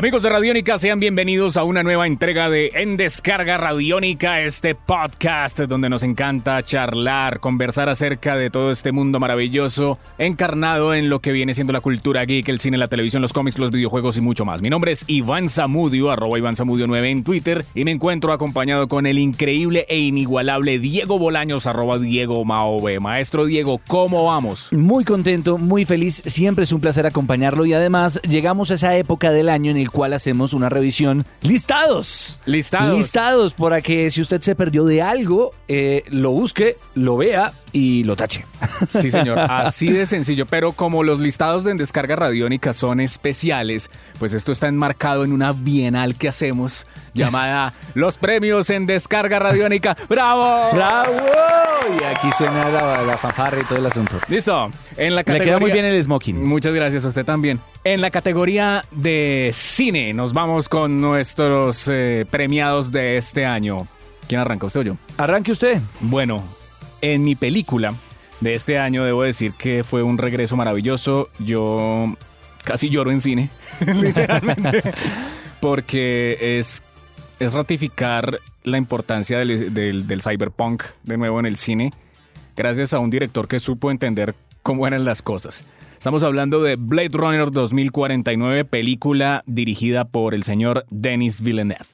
Amigos de Radiónica, sean bienvenidos a una nueva entrega de En Descarga Radiónica, este podcast donde nos encanta charlar, conversar acerca de todo este mundo maravilloso, encarnado en lo que viene siendo la cultura geek, el cine, la televisión, los cómics, los videojuegos y mucho más. Mi nombre es Iván Zamudio, arroba Iván Zamudio 9 en Twitter, y me encuentro acompañado con el increíble e inigualable Diego Bolaños, arroba Diego Maove. Maestro Diego, ¿cómo vamos? Muy contento, muy feliz, siempre es un placer acompañarlo y además llegamos a esa época del año en el cual hacemos una revisión listados. Listados. Listados para que si usted se perdió de algo, eh, lo busque, lo vea y lo tache. Sí, señor, así de sencillo. Pero como los listados de descarga radiónica son especiales, pues esto está enmarcado en una bienal que hacemos llamada Los Premios en Descarga Radiónica. ¡Bravo! ¡Bravo! Y aquí suena la, la fanfarra y todo el asunto. Listo. En la Le categoría... queda muy bien el smoking. Muchas gracias a usted también. En la categoría de cine, nos vamos con nuestros eh, premiados de este año. ¿Quién arranca, usted o yo? Arranque usted. Bueno, en mi película de este año debo decir que fue un regreso maravilloso. Yo casi lloro en cine, literalmente, porque es, es ratificar la importancia del, del- del cyberpunk de nuevo en el cine, gracias a un director que supo entender cómo eran las cosas. Estamos hablando de Blade Runner 2049, película dirigida por el señor Denis Villeneuve.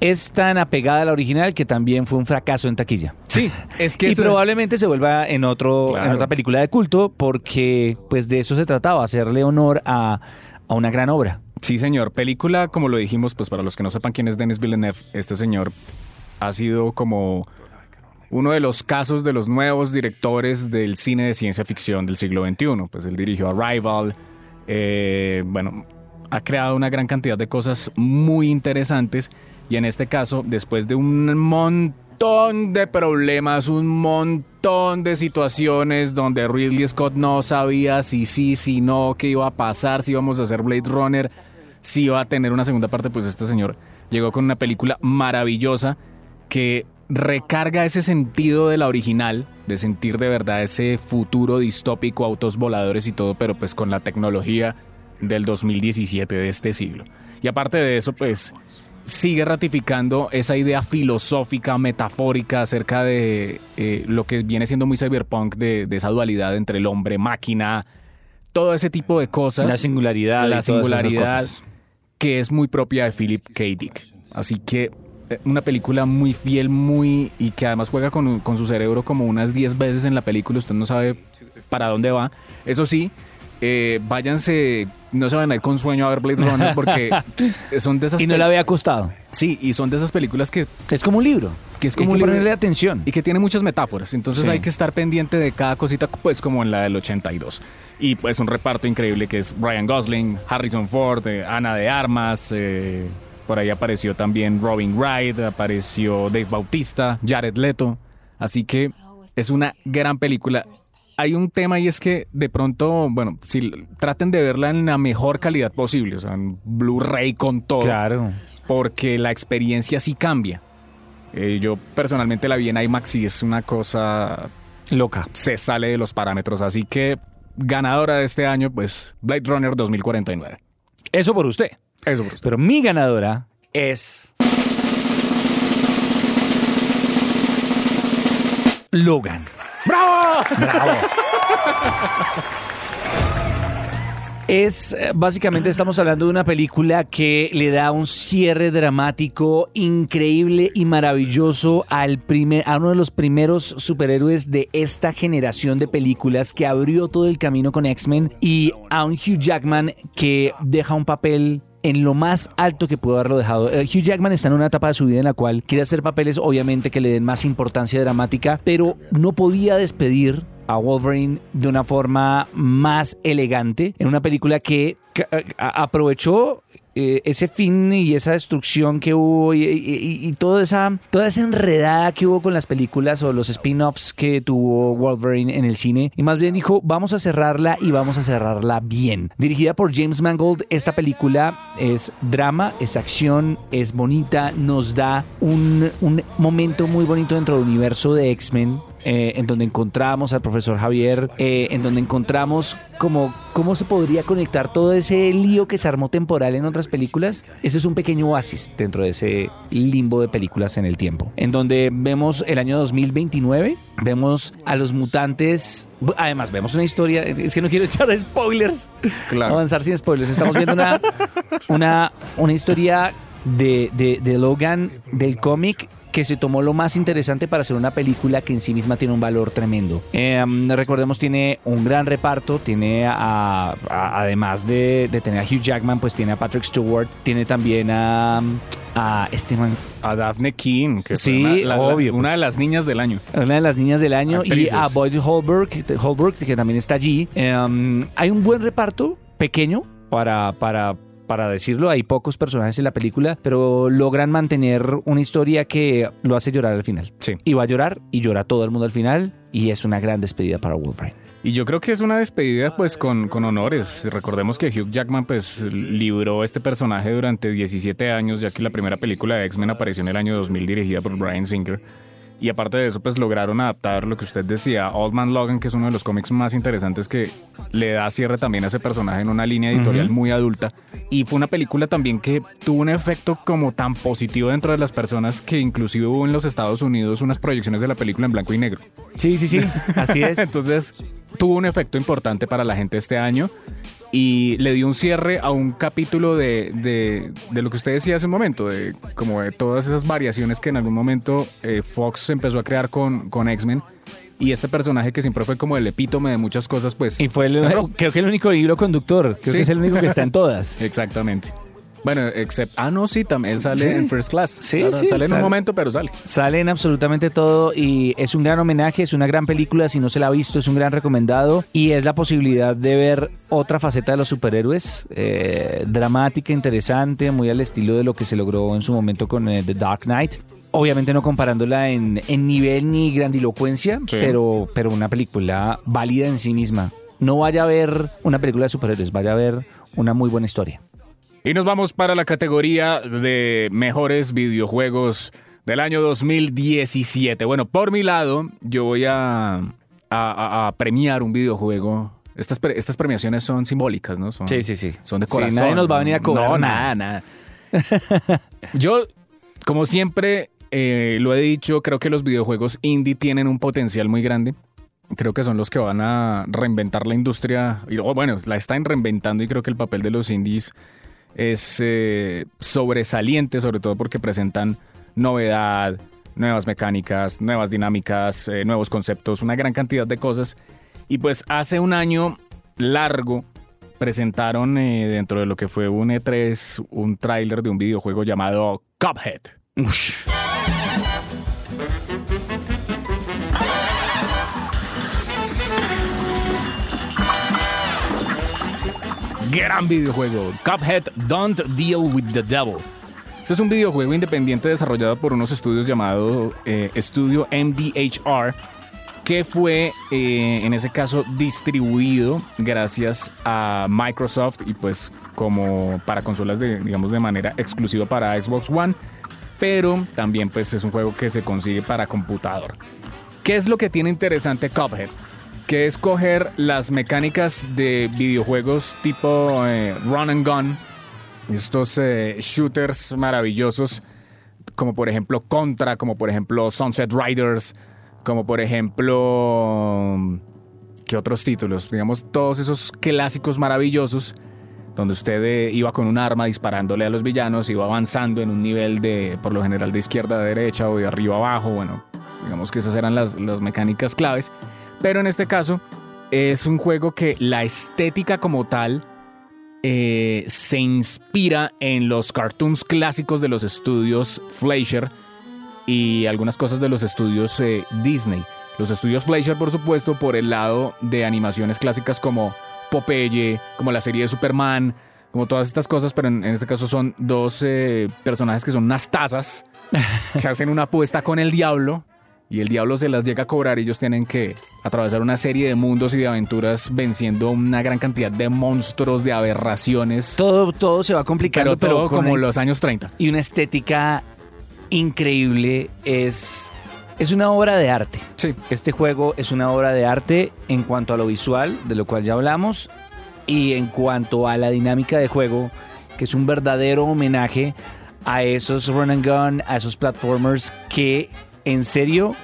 Es tan apegada a la original que también fue un fracaso en taquilla. Sí, es que y probablemente se vuelva en otro Claro. en otra película de culto porque pues de eso se trataba hacerle honor a, a una gran obra Sí, señor. Película, como lo dijimos, pues para los que no sepan quién es Denis Villeneuve, este señor ha sido como uno de los casos de los nuevos directores del cine de ciencia ficción del siglo XXI. Pues él dirigió Arrival, eh, bueno, ha creado una gran cantidad de cosas muy interesantes y en este caso, después de un montón de problemas, un montón de situaciones donde Ridley Scott no sabía si sí, si no, qué iba a pasar, si íbamos a hacer Blade Runner, si iba a tener una segunda parte, pues este señor llegó con una película maravillosa que recarga ese sentido de la original, de sentir de verdad ese futuro distópico, autos voladores y todo, pero pues con la tecnología del 2017 de este siglo. Y aparte de eso, pues sigue ratificando esa idea filosófica, metafórica acerca de eh, lo que viene siendo muy cyberpunk, de, de esa dualidad entre el hombre, máquina, todo ese tipo de cosas. la singularidad la singularidad que es muy propia de Philip K. Dick. Así que eh, una película muy fiel, muy y que además juega con, con su cerebro como unas 10 veces en la película, usted no sabe para dónde va. Eso sí, eh, váyanse, no se van a ir con sueño a ver Blade Runner porque son de esas y no le había costado Sí, y son de esas películas que, es como un libro que es Hay como que un libro- ponerle atención y que tiene muchas metáforas. Entonces Sí. hay que estar pendiente de cada cosita, pues como en la del 82. Y pues un reparto increíble que es Ryan Gosling, Harrison Ford, eh, Ana de Armas. eh, por ahí apareció también Robin Wright, apareció Dave Bautista, Jared Leto. Así que es una gran película. Hay un tema y es que de pronto, bueno, si traten de verla en la mejor calidad posible, o sea, en Blu-ray con todo claro porque la experiencia sí cambia. Eh, yo personalmente la vi en IMAX y es una cosa, loca se sale de los parámetros, así que ganadora de este año, pues Blade Runner 2049. eso por usted Eso por usted. pero mi ganadora es Logan ¡Bravo! Bravo. Es básicamente estamos hablando de una película que le da un cierre dramático increíble y maravilloso al primer, a uno de los primeros superhéroes de esta generación de películas que abrió todo el camino con X-Men y a un Hugh Jackman que deja un papel en lo más alto que pudo haberlo dejado. Eh, Hugh Jackman está en una etapa de su vida en la cual quiere hacer papeles obviamente que le den más importancia dramática, pero no podía despedir a Wolverine de una forma más elegante en una película que, eh, aprovechó eh, ese fin y esa destrucción que hubo y, y- toda, esa, toda esa enredada que hubo con las películas o los spin-offs que tuvo Wolverine en el cine. Y más bien dijo, vamos a cerrarla y vamos a cerrarla bien. Dirigida por James Mangold, esta película es drama, es acción, es bonita, nos da un, un momento muy bonito dentro del universo de X-Men eh, en donde encontramos al profesor Javier, eh, en donde encontramos como cómo se podría conectar todo ese lío que se armó temporal en otras películas. Ese es un pequeño oasis dentro de ese limbo de películas en el tiempo, en donde vemos el año 2029, vemos a los mutantes, además vemos una historia, es que no quiero echar spoilers, Claro. avanzar sin spoilers, estamos viendo una, una, una historia de, de, de Logan del cómic que se tomó lo más interesante para hacer una película que en sí misma tiene un valor tremendo. Em, recordemos, tiene un gran reparto, tiene a, a- además de, de tener a Hugh Jackman, pues tiene a Patrick Stewart, tiene también a, a este man, A Daphne King, que Sí, fue una, la- la- obvio, una pues. de las niñas del año. una de las niñas del año, Actrices. y a Boyd Holbrook, Holbrook, que también está allí. Em, hay un buen reparto, pequeño, para, para, para decirlo. Hay pocos personajes en la película, pero logran mantener una historia que lo hace llorar al final. Sí. Y va a llorar, y llora todo el mundo al final, y es una gran despedida para Wolverine. Y yo creo que es una despedida pues con, con honores. Recordemos que Hugh Jackman pues libró este personaje durante 17 años, ya que la primera película de X-Men apareció en el año 2000 dirigida por Brian Singer. Y aparte de eso, pues lograron adaptar lo que usted decía, Old Man Logan, que es uno de los cómics más interesantes que le da cierre también a ese personaje en una línea editorial muy adulta. Y fue una película también que tuvo un efecto como tan positivo dentro de las personas que inclusive hubo en los Estados Unidos unas proyecciones de la película en blanco y negro. Sí, sí, sí, así es. Entonces tuvo un efecto importante para la gente este año y le dio un cierre a un capítulo de, de- de lo que usted decía hace un momento, de como de todas esas variaciones que en algún momento eh, Fox empezó a crear con, con X-Men. Y este personaje que siempre fue como el epítome de muchas cosas, pues... y fue el, creo que el único hilo conductor, creo Sí. que es el único que está en todas. Exactamente. Bueno, excepto... Ah, no, sí, también sale Sí. en First Class. Sí, Claro, sí, Sale en un momento, pero sale. Sale en absolutamente todo y es un gran homenaje, es una gran película, si no se la ha visto es un gran recomendado y es la posibilidad de ver otra faceta de los superhéroes, eh, dramática, interesante, muy al estilo de lo que se logró en su momento con eh, The Dark Knight. Obviamente no comparándola en, en nivel ni grandilocuencia, Sí. pero, pero una película válida en sí misma. No vaya a ver una película de superhéroes, vaya a ver una muy buena historia. Y nos vamos para la categoría de mejores videojuegos del año 2017. Bueno, por mi lado, yo voy a, a- a- a premiar un videojuego. Estas, pre- estas premiaciones son simbólicas, ¿no? Son, Sí, sí, sí. Son de Sí, corazón. nadie nos va a venir a cobrar No, nada, nada. yo, como siempre, eh, lo he dicho, creo que los videojuegos indie tienen un potencial muy grande. Creo que son los que van a reinventar la industria. Y, o bueno, la están reinventando y creo que el papel de los indies es eh, sobresaliente, sobre todo porque presentan novedad, nuevas mecánicas, nuevas dinámicas, eh, nuevos conceptos, una gran cantidad de cosas. Y pues hace un año largo presentaron eh, dentro de lo que fue un E3 un tráiler de un videojuego llamado Cuphead. Gran videojuego. Cuphead Don't Deal with the Devil. Este es un videojuego independiente desarrollado por unos estudios llamado eh, Estudio MDHR, que fue eh, en ese caso distribuido gracias a Microsoft y pues como para consolas de digamos de manera exclusiva para Xbox One, pero también pues es un juego que se consigue para computador. ¿Qué es lo que tiene interesante Cuphead? Que es coger las mecánicas de videojuegos tipo eh, run and gun, estos eh, shooters maravillosos, como por ejemplo Contra, como por ejemplo Sunset Riders, como por ejemplo... ¿Qué otros títulos? Digamos, todos esos clásicos maravillosos donde usted eh, iba con un arma disparándole a los villanos, iba avanzando en un nivel de, por lo general, de izquierda a derecha o de arriba a abajo, bueno, digamos que esas eran las, las mecánicas claves, pero en este caso es un juego que la estética como tal eh, se inspira en los cartoons clásicos de los estudios Fleischer y algunas cosas de los estudios eh, Disney. Los estudios Fleischer, por supuesto, por el lado de animaciones clásicas como Popeye, como la serie de Superman, como todas estas cosas, pero en, en este caso son dos eh, personajes que son unas tazas que hacen una apuesta con el diablo y el diablo se las llega a cobrar y ellos tienen que atravesar una serie de mundos y de aventuras venciendo una gran cantidad de monstruos, de aberraciones. Todo, todo se va complicando, pero todo pero como el- los años 30. y una estética increíble. Es, es una obra de arte. Sí. Este juego es una obra de arte en cuanto a lo visual, de lo cual ya hablamos, y en cuanto a la dinámica de juego, que es un verdadero homenaje a esos run and gun, a esos platformers que en serio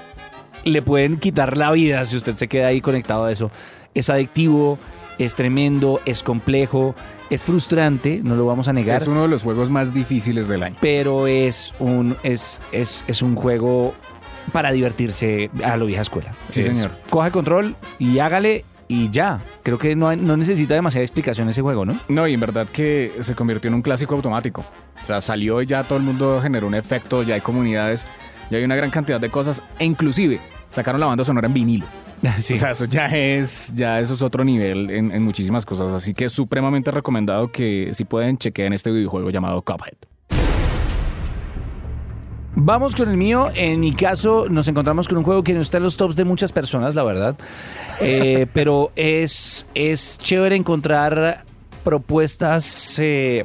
le pueden quitar la vida si usted se queda ahí conectado a eso. Es adictivo, es tremendo, es complejo, es frustrante, no lo vamos a negar Es uno de los juegos más difíciles del año. pero es un, es, es, es un juego para divertirse a lo vieja escuela. Sí, Es- señor. Coja el control y hágale y ya. Creo que no, no necesita demasiada explicación ese juego, ¿no? No, y en verdad que se convirtió en un clásico automático. O sea, salió y ya todo el mundo generó un efecto, ya hay comunidades, ya hay una gran cantidad de cosas, e inclusive sacaron la banda sonora en vinilo. Sí. O sea, eso ya es, ya eso es otro nivel en, en muchísimas cosas. Así que es supremamente recomendado que si pueden chequeen este videojuego llamado Cuphead. Vamos con el mío. En mi caso, nos encontramos con un juego que no está en los tops de muchas personas, la verdad. Eh, pero es, es chévere encontrar propuestas eh,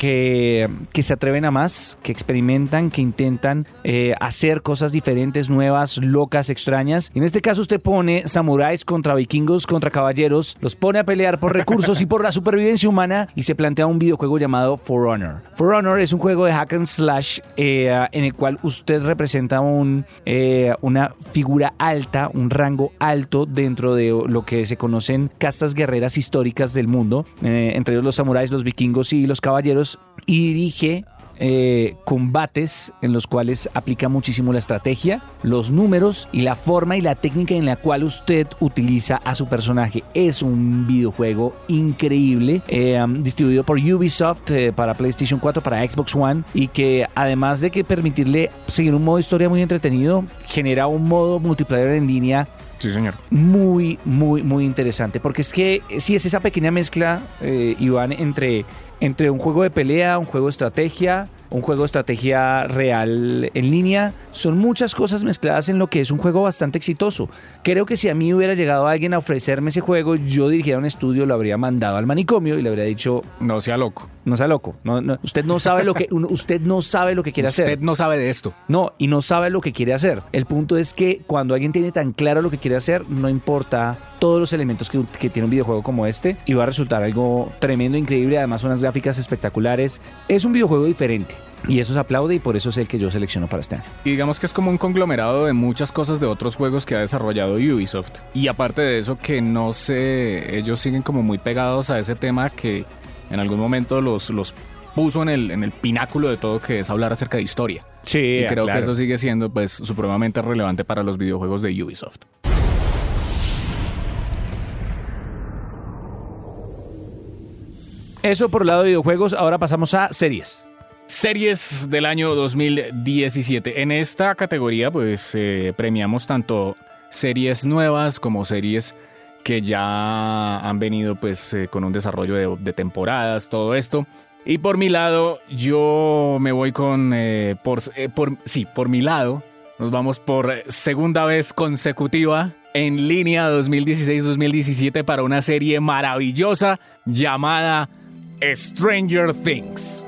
que, se atreven a más, que experimentan, que intentan eh, hacer cosas diferentes, nuevas, locas, extrañas. En este caso, usted pone samuráis contra vikingos, contra caballeros, los pone a pelear por recursos y por la supervivencia humana y se plantea un videojuego llamado For Honor. For Honor es un juego de hack and slash eh, en el cual usted representa un, eh, una figura alta, un rango alto dentro de lo que se conocen castas guerreras históricas del mundo, entre ellos los samuráis, los vikingos y los caballeros, y dirige eh, combates en los cuales aplica muchísimo la estrategia, los números y la forma y la técnica en la cual usted utiliza a su personaje. Es un videojuego increíble, eh, distribuido por Ubisoft eh, para PlayStation 4, para Xbox One y que además de que permitirle seguir un modo historia muy entretenido, genera un modo multiplayer en línea Sí, señor. muy, muy, muy interesante. Porque es que sí es esa pequeña mezcla, eh, Iván, entre, entre un juego de pelea, un juego de estrategia, un juego de estrategia real en línea. Son muchas cosas mezcladas en lo que es un juego bastante exitoso. Creo que si a mí hubiera llegado alguien a ofrecerme ese juego, yo dirigiera un estudio, lo habría mandado al manicomio y le habría dicho, No sea loco. no sea loco, no, no, usted no sabe lo que, usted no sabe lo que quiere hacer. Usted no sabe de esto. No, y no sabe lo que quiere hacer. El punto es que cuando alguien tiene tan claro lo que quiere hacer, no importa todos los elementos que, que tiene un videojuego como este, y va a resultar algo tremendo, increíble, además unas gráficas espectaculares. Es un videojuego diferente. Y eso se aplaude y por eso es el que yo selecciono para este año. Y digamos que es como un conglomerado de muchas cosas de otros juegos que ha desarrollado Ubisoft. Y aparte de eso, que no sé, ellos siguen como muy pegados a ese tema que en algún momento los, los puso en el, en el pináculo de todo, que es hablar acerca de historia. Sí, y creo que eso sigue siendo pues supremamente relevante para los videojuegos de Ubisoft. Eso por el lado de videojuegos, ahora pasamos a series. Series del año 2017. En esta categoría, pues eh, premiamos tanto series nuevas como series que ya han venido pues eh, con un desarrollo de, temporadas, todo esto. Y por mi lado, yo me voy con, eh, por, por, sí, por mi lado, nos vamos por segunda vez consecutiva en línea 2016-2017 para una serie maravillosa llamada Stranger Things.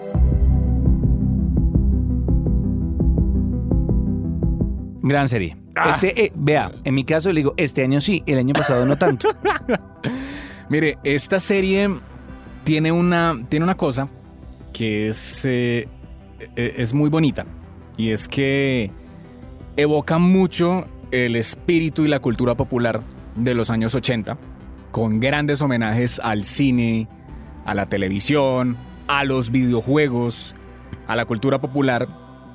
Gran serie. Ah. Este, eh, vea, en mi caso le digo, este año sí, el año pasado no tanto. Mire, esta serie tiene una, tiene una cosa que es, eh, es muy bonita. Y es que evoca mucho el espíritu y la cultura popular de los años 80, con grandes homenajes al cine, a la televisión, a los videojuegos, a la cultura popular.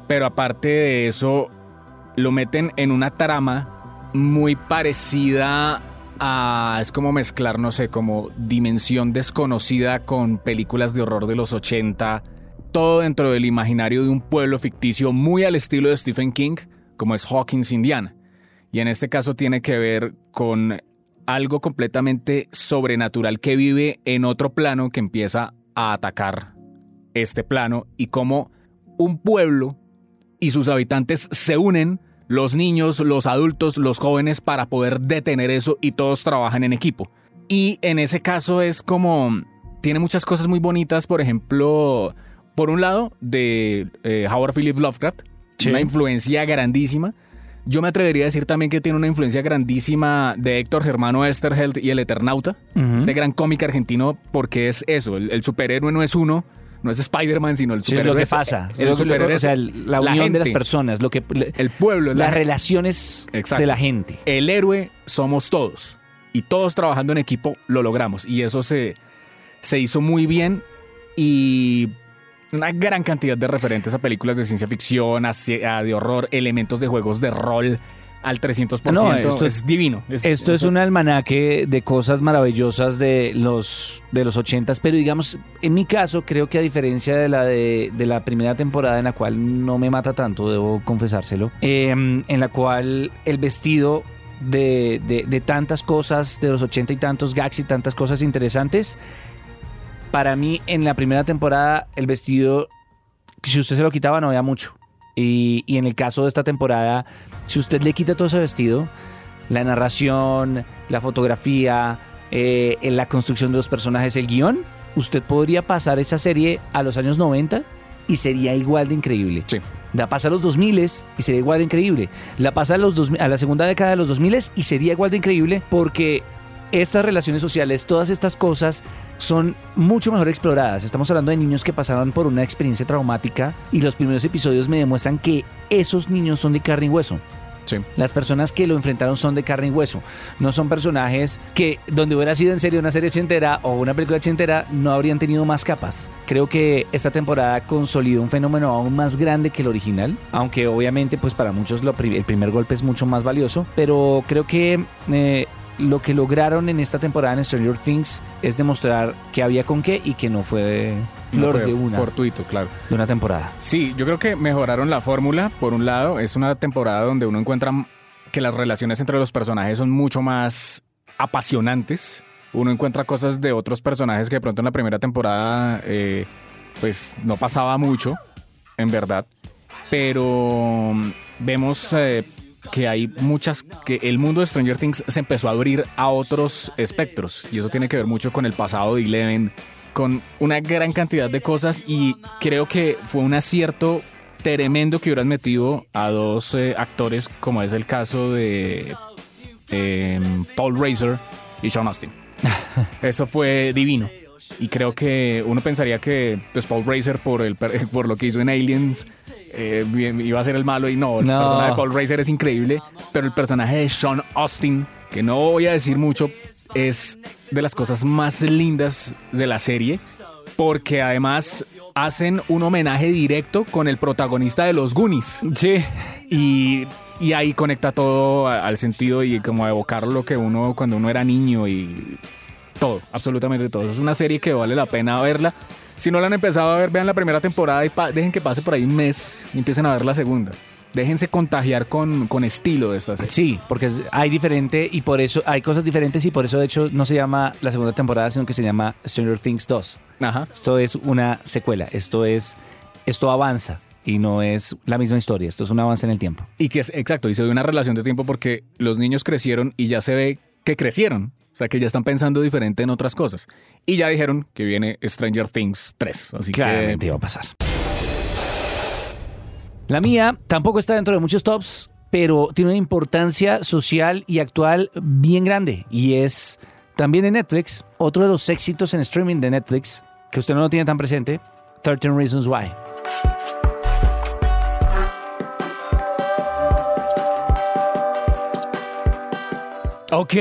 Pero aparte de eso, lo meten en una trama muy parecida a... Es como mezclar, no sé, como dimensión desconocida con películas de horror de los 80. Todo dentro del imaginario de un pueblo ficticio muy al estilo de Stephen King, como es Hawkins, Indiana. Y en este caso tiene que ver con algo completamente sobrenatural que vive en otro plano que empieza a atacar este plano y cómo un pueblo y sus habitantes se unen, los niños, los adultos, los jóvenes, para poder detener eso y todos trabajan en equipo. Y en ese caso es como, tiene muchas cosas muy bonitas, por ejemplo, por un lado, de eh, Howard Philip Lovecraft, Sí. una influencia grandísima. Yo me atrevería a decir también que tiene una influencia grandísima de Héctor Germano Esterheld y El Eternauta, este gran cómic argentino, porque es eso, el, el superhéroe no es uno, no es Spider-Man, sino el Sí, superhéroe. lo que pasa. El superhéroe o sea, el- la unión de las personas, lo que El pueblo, las la- relaciones Exacto. de la gente. el héroe somos todos. Y todos trabajando en equipo lo logramos. Y eso se, se hizo muy bien. Y una gran cantidad de referentes a películas de ciencia ficción, a, ci- a de horror, elementos de juegos de rol al 300%. No, esto es divino. Es- Esto es un almanaque de cosas maravillosas de los de los ochentas, pero digamos, en mi caso, creo que a diferencia de la de, de la primera temporada en la cual no me mata tanto, debo confesárselo, eh, en la cual el vestido de, de- de tantas cosas, de los ochenta y tantos gags y tantas cosas interesantes, para mí en la primera temporada el vestido, si usted se lo quitaba no había mucho. Y, y en el caso de esta temporada, si usted le quita todo ese vestido, la narración, la fotografía, eh, en la construcción de los personajes, el guion, usted podría pasar esa serie a los años 90 y sería igual de increíble. Sí. La pasa a los 2000 y sería igual de increíble. La pasa a, los 2000 a la segunda década de los 2000 y sería igual de increíble porque estas relaciones sociales, todas estas cosas son mucho mejor exploradas. Estamos hablando de niños que pasaron por una experiencia traumática y los primeros episodios me demuestran que esos niños son de carne y hueso. Sí. Las personas que lo enfrentaron son de carne y hueso. No son personajes que, donde hubiera sido en serio una serie ochentera o una película ochentera, no habrían tenido más capas. Creo que esta temporada consolidó un fenómeno aún más grande que el original. Aunque obviamente, pues para muchos lo el primer golpe es mucho más valioso. Pero creo que eh, lo que lograron en esta temporada en Stranger Things es demostrar que había con qué y que no fue flor fue de una, Fortuito, claro. de una temporada. Sí, yo creo que mejoraron la fórmula. Por un lado, es una temporada donde uno encuentra que las relaciones entre los personajes son mucho más apasionantes. Uno encuentra cosas de otros personajes que de pronto en la primera temporada eh, pues no pasaba mucho, en verdad. Pero mm, vemos eh, que hay muchas, que el mundo de Stranger Things se empezó a abrir a otros espectros. Y eso tiene que ver mucho con el pasado de Eleven, con una gran cantidad de cosas. Y creo que fue un acierto tremendo que hubieras metido a dos eh, actores, como es el caso de eh, Paul Razor y Sean Austin. Eso fue divino. Y creo que uno pensaría que pues, Paul Razor, por, el, por lo que hizo en Aliens, eh, iba a ser el malo. Y no, el No. personaje de Paul Razor es increíble. Pero el personaje de Sean Austin, que no voy a decir mucho, es de las cosas más lindas de la serie. Porque además hacen un homenaje directo con el protagonista de los Goonies. Sí. Y, y ahí conecta todo al sentido y como a evocar lo que uno cuando uno era niño y todo, absolutamente todo. Es una serie que vale la pena verla. Si no la han empezado a ver, vean la primera temporada y dejen que pase por ahí un mes y empiecen a ver la segunda. Déjense contagiar con, con estilo de esta serie. Sí, porque hay diferente y por eso hay cosas diferentes y por eso de hecho no se llama la segunda temporada, sino que se llama Stranger Things 2. Ajá. Esto es una secuela, esto es esto avanza y no es la misma historia, esto es un avance en el tiempo. Y que es, exacto, y se ve una relación de tiempo porque los niños crecieron y ya se ve que crecieron. O sea, que ya están pensando diferente en otras cosas. Y ya dijeron que viene Stranger Things 3. Así Claramente que iba a pasar. La mía tampoco está dentro de muchos tops, pero tiene una importancia social y actual bien grande y es también de Netflix, otro de los éxitos en streaming de Netflix que usted no lo tiene tan presente, 13 Reasons Why. Ok.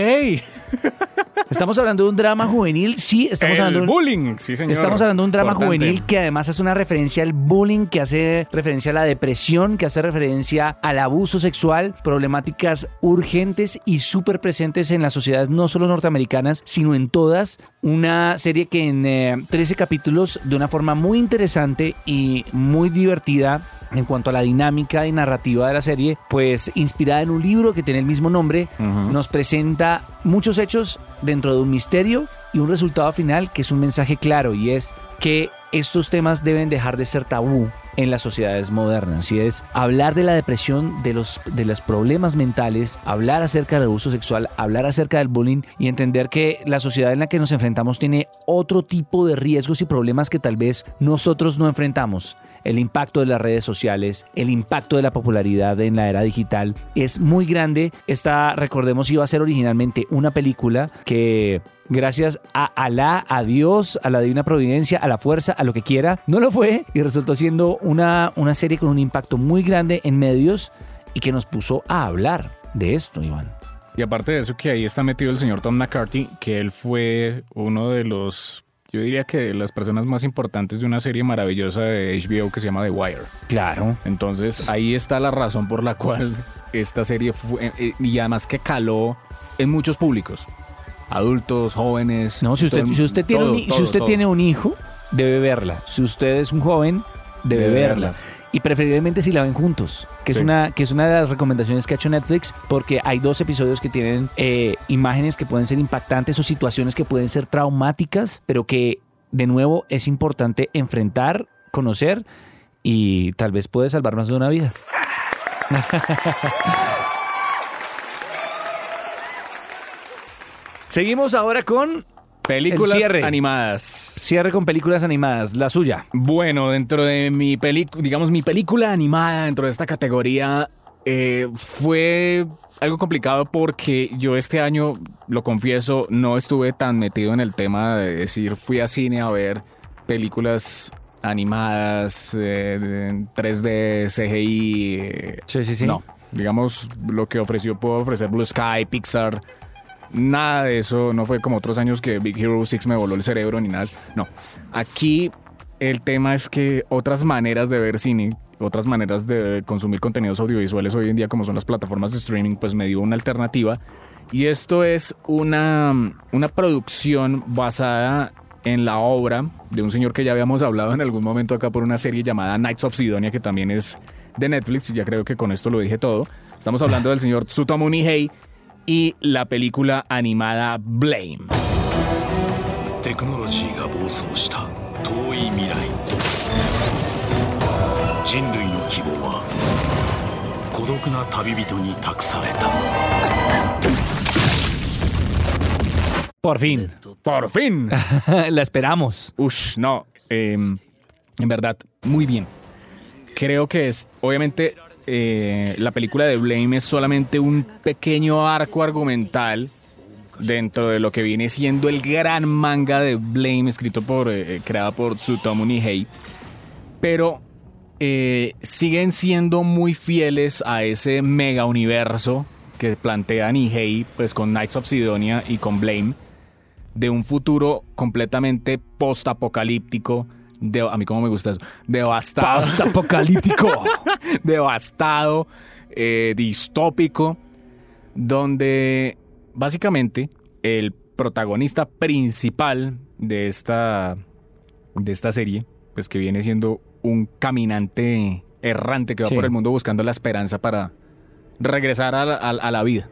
Estamos hablando de un drama juvenil, sí, estamos el hablando de un, bullying, sí señor. Estamos hablando de un drama Importante. juvenil que además hace una referencia al bullying, que hace referencia a la depresión, que hace referencia al abuso sexual, problemáticas urgentes y súper presentes en las sociedades no solo norteamericanas, sino en todas. Una serie que en eh, 13 capítulos, de una forma muy interesante y muy divertida, en cuanto a la dinámica y narrativa de la serie, pues inspirada en un libro que tiene el mismo nombre, nos presenta muchos hechos dentro de un misterio y un resultado final que es un mensaje claro y es que estos temas deben dejar de ser tabú en las sociedades modernas y es hablar de la depresión, de los, de los problemas mentales, hablar acerca del abuso sexual, hablar acerca del bullying y entender que la sociedad en la que nos enfrentamos tiene otro tipo de riesgos y problemas que tal vez nosotros no enfrentamos el impacto de las redes sociales, el impacto de la popularidad en la era digital es muy grande. Esta, recordemos, iba a ser originalmente una película que gracias a Alá, a Dios, a la divina providencia, a la fuerza, a lo que quiera, no lo fue y resultó siendo una, una serie con un impacto muy grande en medios y que nos puso a hablar de esto, Iván. Y aparte de eso, que ahí está metido el señor Tom McCarthy, que él fue uno de los yo diría que las personas más importantes de una serie maravillosa de HBO que se llama The Wire. Claro. Entonces ahí está la razón por la cual esta serie fue, y además que caló en muchos públicos. Adultos, jóvenes. No, si usted, si usted, tiene, un, si usted tiene un hijo, debe verla. Si usted es un joven, debe, verla y preferiblemente si la ven juntos, que es, una, que es una de las recomendaciones que ha hecho Netflix, porque hay dos episodios que tienen eh, imágenes que pueden ser impactantes o situaciones que pueden ser traumáticas, pero que de nuevo es importante enfrentar, conocer y tal vez puede salvar más de una vida. Seguimos ahora con Películas animadas. Cierre con películas animadas, la suya. Bueno, dentro de mi película, digamos, mi película animada dentro de esta categoría eh, fue algo complicado porque yo este año, lo confieso, no estuve tan metido en el tema de decir, fui a cine a ver películas animadas, eh, 3D, CGI. Eh, sí, sí, sí. No, digamos, lo que ofreció, puedo ofrecer Blue Sky, Pixar Nada de eso, no fue como otros años que Big Hero 6 me voló el cerebro ni nada. No, aquí el tema es que otras maneras de ver cine, otras maneras de consumir contenidos audiovisuales hoy en día como son las plataformas de streaming, pues me dio una alternativa. Y esto es una, una producción basada en la obra de un señor que ya habíamos hablado en algún momento acá por una serie llamada Knights of Sidonia, que también es de Netflix, y ya creo que con esto lo dije todo. Estamos hablando del señor Tsutomu Nihei, y la película animada Blame. Por fin. Por fin. la esperamos. Ush, no. Em, en verdad, muy bien. Creo que es, obviamente, eh, la película de Blame es solamente un pequeño arco argumental dentro de lo que viene siendo el gran manga de Blame escrito por, eh, creado por Tsutomu Nihei. Pero eh, siguen siendo muy fieles a ese mega universo que plantea Nihei pues con Knights of Sidonia y con Blame de un futuro completamente post-apocalíptico a mí como me gusta eso, devastado. apocalíptico. devastado, eh, distópico, donde básicamente el protagonista principal de esta, de esta serie, pues que viene siendo un caminante errante que va por el mundo buscando la esperanza para regresar a la, vida.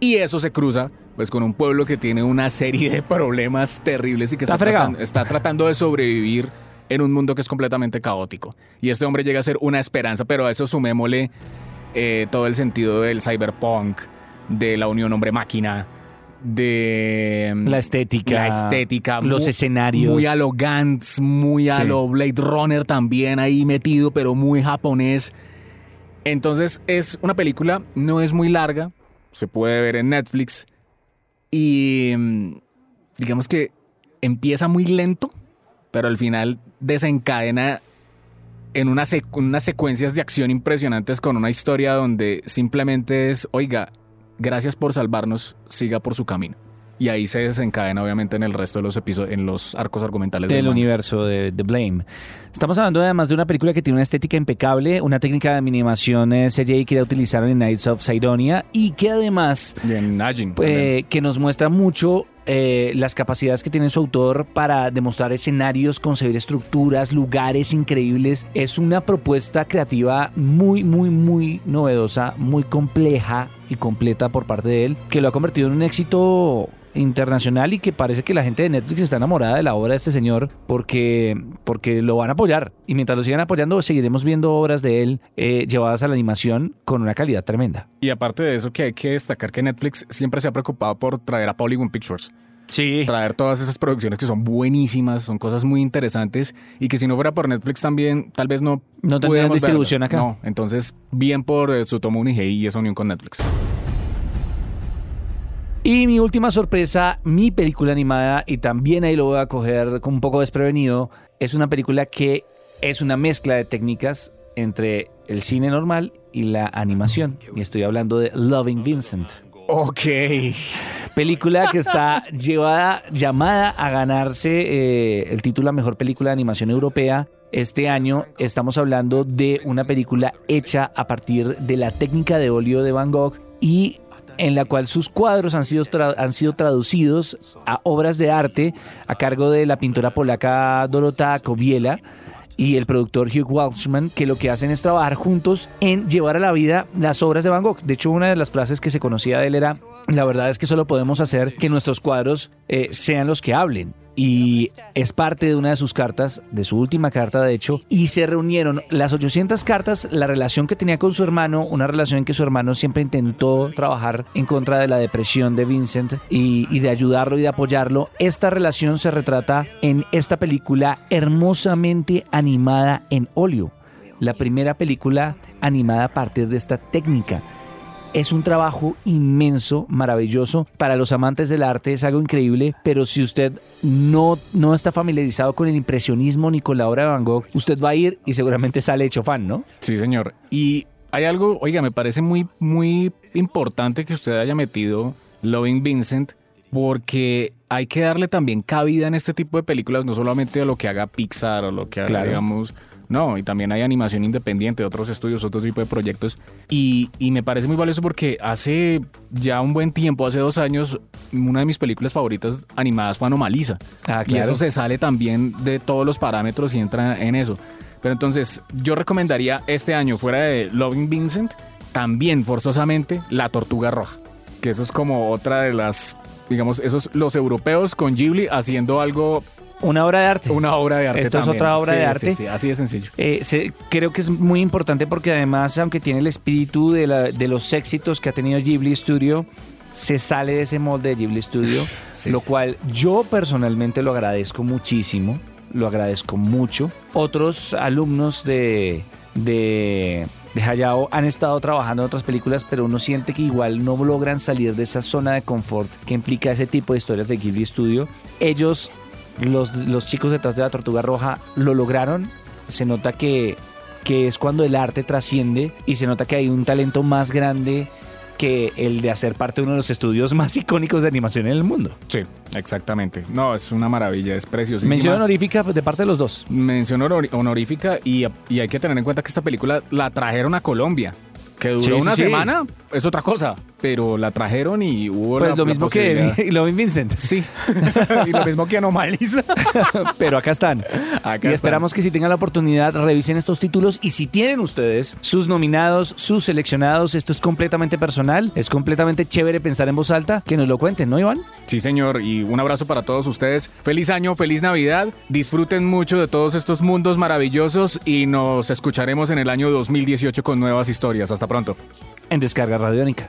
Y eso se cruza pues con un pueblo que tiene una serie de problemas terribles y que está, está tratando de sobrevivir en un mundo que es completamente caótico. Y este hombre llega a ser una esperanza, pero a eso sumémosle eh, todo el sentido del cyberpunk, de la unión hombre-máquina, de mm, la estética, la estética, los escenarios, muy a lo Gantz, muy a lo Blade Runner también ahí metido, pero muy japonés. Entonces es una película, no es muy larga, se puede ver en Netflix y mm, digamos que empieza muy lento, pero al final desencadena en unas secuencias de acción impresionantes con una historia donde simplemente es, oiga, gracias por salvarnos, siga por su camino. Y ahí se desencadena obviamente en el resto de los episodios, en los arcos argumentales del, universo de The Blame. Estamos hablando además de una película que tiene una estética impecable, una técnica de animación CGI que ya utilizaron en Nights of Sidonia y que además en eh, que nos muestra mucho eh, las capacidades que tiene su autor para demostrar escenarios, concebir estructuras, lugares increíbles. Es una propuesta creativa muy, muy, muy novedosa, muy compleja y completa por parte de él, que lo ha convertido en un éxito internacional y que parece que la gente de Netflix está enamorada de la obra de este señor porque, porque lo van a apoyar. Y mientras lo sigan apoyando, seguiremos viendo obras de él eh, llevadas a la animación con una calidad tremenda. Y aparte de eso, que hay que destacar que Netflix siempre se ha preocupado por traer a Polygon Pictures. Sí. Traer todas esas producciones que son buenísimas, son cosas muy interesantes y que si no fuera por Netflix también, tal vez no. No tendrían distribución verlo. acá. No, entonces, bien por eh, Tsutomu Nihei y esa unión con Netflix. Y mi última sorpresa, mi película animada, y también ahí lo voy a coger con un poco desprevenido, es una película que es una mezcla de técnicas entre el cine normal y la animación. Y estoy hablando de Loving Vincent. Ok. Película que está llevada, llamada a ganarse eh, el título a Mejor Película de Animación Europea. Este año estamos hablando de una película hecha a partir de la técnica de óleo de Van Gogh y en la cual sus cuadros han sido, han sido traducidos a obras de arte a cargo de la pintora polaca Dorota Kobiela y el productor Hugh Walshman, que lo que hacen es trabajar juntos en llevar a la vida las obras de Van Gogh. De hecho, una de las frases que se conocía de él era, la verdad es que solo podemos hacer que nuestros cuadros eh, sean los que hablen. Y es parte de una de sus cartas, de su última carta de hecho, y se reunieron las 800 cartas, la relación que tenía con su hermano, una relación en que su hermano siempre intentó trabajar en contra de la depresión de Vincent y, y de ayudarlo y de apoyarlo. Esta relación se retrata en esta película hermosamente animada en óleo. La primera película animada a partir de esta técnica. Es un trabajo inmenso, maravilloso. Para los amantes del arte es algo increíble, pero si usted no, no está familiarizado con el impresionismo ni con la obra de Van Gogh, usted va a ir y seguramente sale hecho fan, ¿no? Sí, señor. Y hay algo, oiga, me parece muy, muy importante que usted haya metido Loving Vincent, porque hay que darle también cabida en este tipo de películas, no solamente a lo que haga Pixar o lo que haga, Claro. digamos. No, y también hay animación independiente, otros estudios, otro tipo de proyectos. Y, y me parece muy valioso porque hace ya un buen tiempo, hace dos años, una de mis películas favoritas animadas fue Anomalisa. Ah, Y eso se sale también de todos los parámetros y entra en eso. Pero entonces, yo recomendaría este año, fuera de Loving Vincent, también forzosamente La Tortuga Roja. Que eso es como otra de las, digamos, esos los europeos con Ghibli haciendo algo, Una obra de arte. una obra de arte. Esto es otra obra Sí, de sí, arte. Sí, así de sencillo. Eh, se- creo que es muy importante porque además, aunque tiene el espíritu de, la- de los éxitos que ha tenido Ghibli Studio, se sale de ese molde de Ghibli Studio, Sí. lo cual yo personalmente lo agradezco muchísimo, lo agradezco mucho. Otros alumnos de, de, de Hayao han estado trabajando en otras películas, pero uno siente que igual no logran salir de esa zona de confort que implica ese tipo de historias de Ghibli Studio. Ellos los, los chicos detrás de la Tortuga Roja lo lograron. Se nota que, que es cuando el arte trasciende y se nota que hay un talento más grande que el de hacer parte de uno de los estudios más icónicos de animación en el mundo. Sí, exactamente. No, es una maravilla, es precioso. Mención honorífica de parte de los dos. mención honor- honorífica y, y hay que tener en cuenta que esta película la trajeron a Colombia. Que duró Sí, una sí. semana es otra cosa, pero la trajeron y hubo Pues la- lo la mismo que Loving Vincent. Sí, y lo mismo que Anomaliza. Pero acá están. Acá y esperamos que si tengan la oportunidad revisen estos títulos y si tienen ustedes sus nominados, sus seleccionados, esto es completamente personal, es completamente chévere pensar en voz alta, que nos lo cuenten, ¿no, Iván? Sí, señor, y un abrazo para todos ustedes. Feliz año, feliz Navidad. Disfruten mucho de todos estos mundos maravillosos y nos escucharemos en el año 2018 con nuevas historias. Hasta pronto. En Descarga Radiónica.